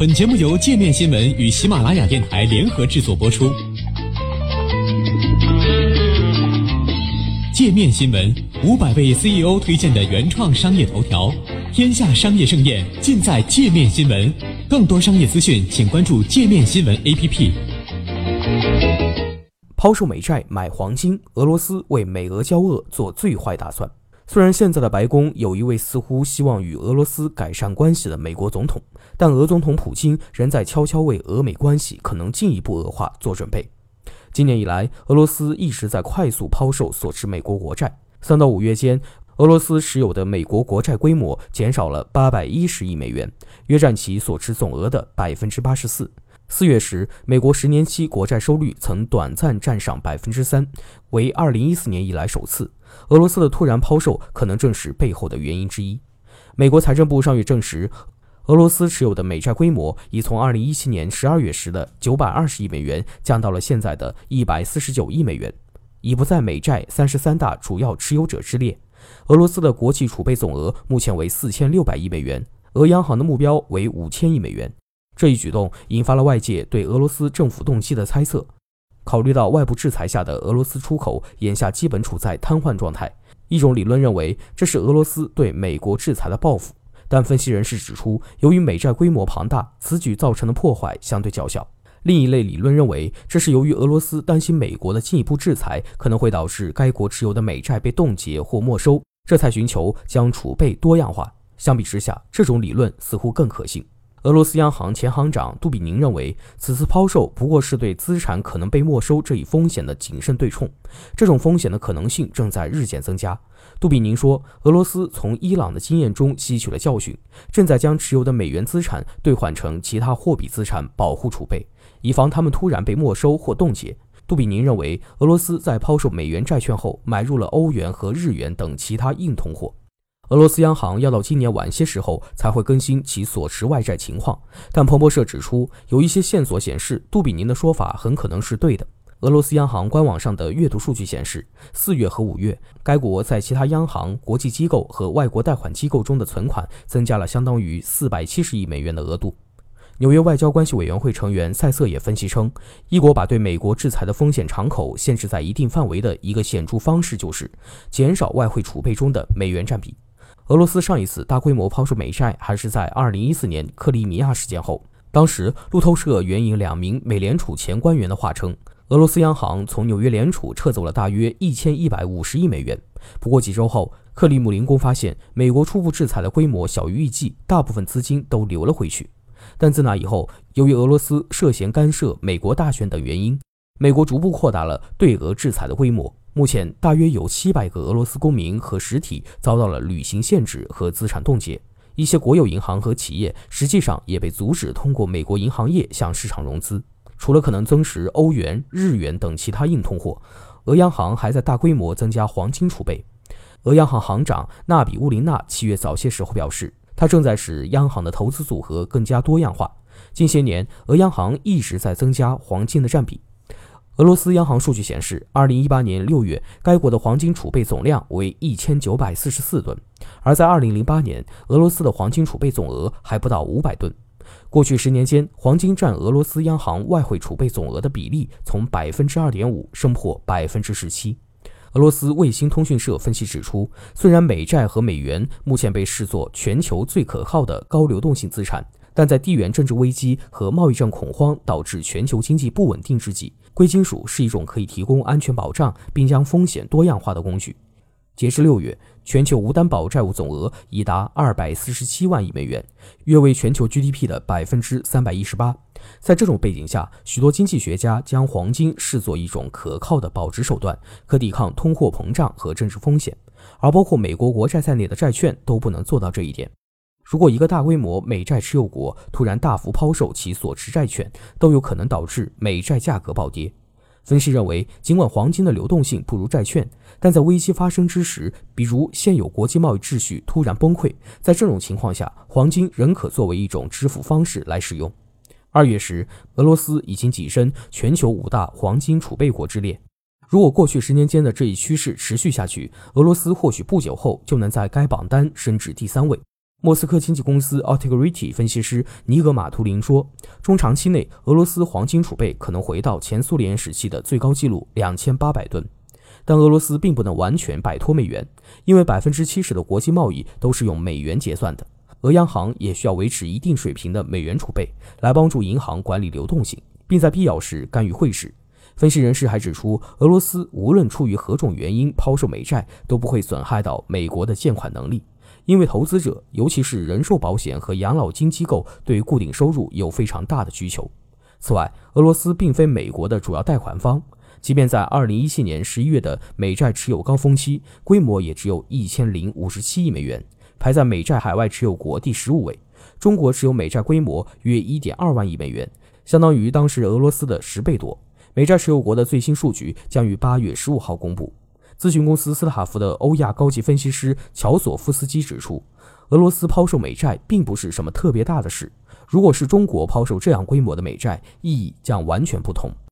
本节目由界面新闻与喜马拉雅电台联合制作播出。界面新闻五百位 CEO 推荐的原创商业头条，天下商业盛宴尽在界面新闻。更多商业资讯，请关注界面新闻 APP。抛售美债买黄金，俄罗斯为美俄交恶做最坏打算。虽然现在的白宫有一位似乎希望与俄罗斯改善关系的美国总统，但俄总统普京仍在悄悄为俄美关系可能进一步恶化做准备。今年以来，俄罗斯一直在快速抛售所持美国国债。三到五月间，俄罗斯持有的美国国债规模减少了八百一十亿美元，约占其所持总额的百分之八十四。四月时，美国十年期国债收率曾短暂站上百分之三，为二零一四年以来首次。俄罗斯的突然抛售可能正是背后的原因之一。美国财政部上月证实，俄罗斯持有的美债规模已从2017年12月时的920亿美元降到了现在的149亿美元，已不在美债三十三大主要持有者之列。俄罗斯的国际储备总额目前为4600亿美元，俄央行的目标为5000亿美元。这一举动引发了外界对俄罗斯政府动机的猜测。考虑到外部制裁下的俄罗斯出口眼下基本处在瘫痪状态，一种理论认为这是俄罗斯对美国制裁的报复。但分析人士指出，由于美债规模庞大，此举造成的破坏相对较小。另一类理论认为，这是由于俄罗斯担心美国的进一步制裁可能会导致该国持有的美债被冻结或没收，这才寻求将储备多样化。相比之下，这种理论似乎更可信。俄罗斯央行前行长杜比宁认为，此次抛售不过是对资产可能被没收这一风险的谨慎对冲，这种风险的可能性正在日渐增加。杜比宁说，俄罗斯从伊朗的经验中吸取了教训，正在将持有的美元资产兑换成其他货币资产保护储备，以防他们突然被没收或冻结。杜比宁认为，俄罗斯在抛售美元债券后，买入了欧元和日元等其他硬通货。俄罗斯央行要到今年晚些时候才会更新其所持外债情况，但彭博社指出，有一些线索显示杜比宁的说法很可能是对的。俄罗斯央行官网上的阅读数据显示，四月和五月，该国在其他央行、国际机构和外国贷款机构中的存款增加了相当于四百七十亿美元的额度。纽约外交关系委员会成员塞瑟也分析称，一国把对美国制裁的风险敞口限制在一定范围的一个显著方式就是减少外汇储备中的美元占比。俄罗斯上一次大规模抛售美债还是在2014年克里米亚事件后。当时，路透社援引两名美联储前官员的话称，俄罗斯央行从纽约联储撤走了大约1150亿美元。不过几周后，克里姆林宫发现美国初步制裁的规模小于预计，大部分资金都流了回去。但自那以后，由于俄罗斯涉嫌干涉美国大选等原因，美国逐步扩大了对俄制裁的规模。目前大约有七百个俄罗斯公民和实体遭到了旅行限制和资产冻结，一些国有银行和企业实际上也被阻止通过美国银行业向市场融资。除了可能增持欧元、日元等其他硬通货，俄央行还在大规模增加黄金储备。俄央行行长纳比乌林娜七月早些时候表示，他正在使央行的投资组合更加多样化。近些年，俄央行一直在增加黄金的占比。俄罗斯央行数据显示，二零一八年六月，该国的黄金储备总量为一千九百四十四吨，而在二零零八年，俄罗斯的黄金储备总额还不到五百吨。过去十年间，黄金占俄罗斯央行外汇储备总额的比例从百分之二点五升破百分之十七。俄罗斯卫星通讯社分析指出，虽然美债和美元目前被视作全球最可靠的高流动性资产。但在地缘政治危机和贸易战恐慌导致全球经济不稳定之际，贵金属是一种可以提供安全保障并将风险多样化的工具。截至六月，全球无担保债务总额已达二百四十七万亿美元，约为全球 GDP 的百分之三百一十八。在这种背景下，许多经济学家将黄金视作一种可靠的保值手段，可抵抗通货膨胀和政治风险，而包括美国国债在内的债券都不能做到这一点。如果一个大规模美债持有国突然大幅抛售其所持债券，都有可能导致美债价格暴跌。分析认为，尽管黄金的流动性不如债券，但在危机发生之时，比如现有国际贸易秩序突然崩溃，在这种情况下，黄金仍可作为一种支付方式来使用。二月时，俄罗斯已经跻身全球五大黄金储备国之列。如果过去十年间的这一趋势持续下去，俄罗斯或许不久后就能在该榜单升至第三位。莫斯科经纪公司 Altegrity 分析师尼格马图林说，中长期内，俄罗斯黄金储备可能回到前苏联时期的最高纪录两千八百吨。但俄罗斯并不能完全摆脱美元，因为百分之七十的国际贸易都是用美元结算的。俄央行也需要维持一定水平的美元储备，来帮助银行管理流动性，并在必要时干预汇市。分析人士还指出，俄罗斯无论出于何种原因抛售美债，都不会损害到美国的借款能力。因为投资者，尤其是人寿保险和养老金机构，对固定收入有非常大的需求。此外，俄罗斯并非美国的主要贷款方，即便在2017年11月的美债持有高峰期，规模也只有一千零五十七亿美元，排在美债海外持有国第十五位。中国持有美债规模约1.2万亿美元，相当于当时俄罗斯的十倍多。美债持有国的最新数据将于8月15号公布。咨询公司斯塔夫的欧亚高级分析师乔索夫斯基指出，俄罗斯抛售美债并不是什么特别大的事。如果是中国抛售这样规模的美债，意义将完全不同。